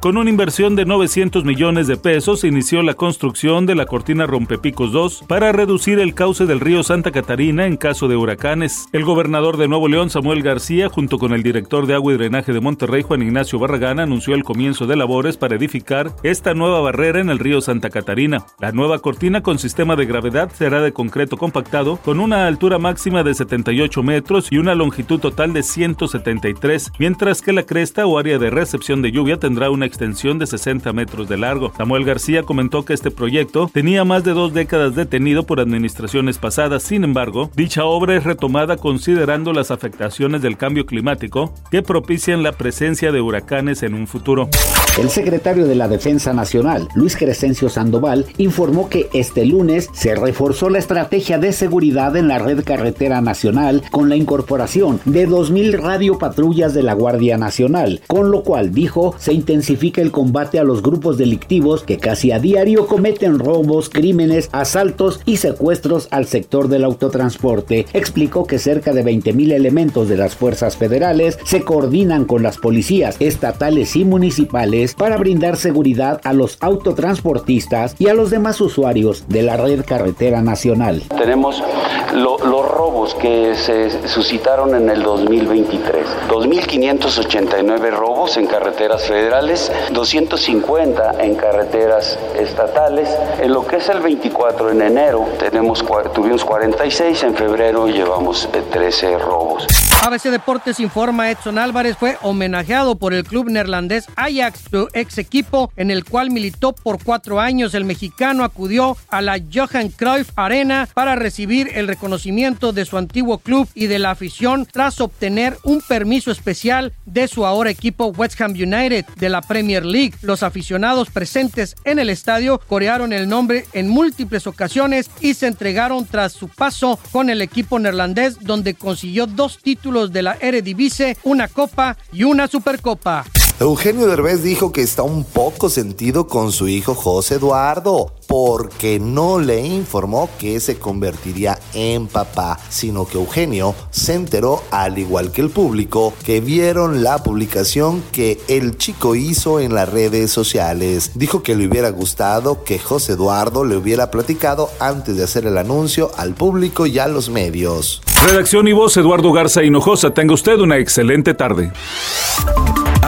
Con una inversión de 900 millones de pesos, inició la construcción de la cortina Rompepicos 2 para reducir el cauce del río Santa Catarina en caso de huracanes. El gobernador de Nuevo León, Samuel García, junto con el director de agua y drenaje de Monterrey, Juan Ignacio Barragán, anunció el comienzo de labores para edificar esta nueva barrera en el río Santa Catarina. La nueva cortina con sistema de gravedad será de concreto compactado, con una altura máxima de 78 metros y una longitud total de 173, mientras que la cresta o área de recepción de lluvia tendrá una extensión de 60 metros de largo. Samuel García comentó que este proyecto tenía más de dos décadas detenido por administraciones pasadas. Sin embargo, dicha obra es retomada considerando las afectaciones del cambio climático que propician la presencia de huracanes en un futuro. El secretario de la Defensa Nacional, Luis Crescencio Sandoval, informó que este lunes se reforzó la estrategia de seguridad en la red carretera nacional con la incorporación de 2.000 radiopatrullas de la Guardia Nacional, con lo cual dijo se intensificó el combate a los grupos delictivos que casi a diario cometen robos, crímenes, asaltos y secuestros al sector del autotransporte. Explicó que cerca de 20.000 elementos de las fuerzas federales se coordinan con las policías estatales y municipales para brindar seguridad a los autotransportistas y a los demás usuarios de la red carretera nacional. Tenemos los robos que se suscitaron en el 2023. 2.589 robos en carreteras federales, 250 en carreteras estatales. En lo que es el 24 en enero tenemos, tuvimos 46, en febrero llevamos 13 robos. ABC Deportes informa Edson Álvarez fue homenajeado por el club neerlandés Ajax, su ex equipo en el cual militó por cuatro años. El mexicano acudió a la Johan Cruyff Arena para recibir el reconocimiento de su antiguo club y de la afición tras obtener un permiso especial de su ahora equipo West Ham United de la Premier League. Los aficionados presentes en el estadio corearon el nombre en múltiples ocasiones y se entregaron tras su paso con el equipo neerlandés donde consiguió dos títulos de la Eredivisie, una Copa y una Supercopa. Eugenio Derbez dijo que está un poco sentido con su hijo José Eduardo porque no le informó que se convertiría en papá, sino que Eugenio se enteró, al igual que el público, que vieron la publicación que el chico hizo en las redes sociales. Dijo que le hubiera gustado que José Eduardo le hubiera platicado antes de hacer el anuncio al público y a los medios. Redacción y voz Eduardo Garza Hinojosa. Tenga usted una excelente tarde.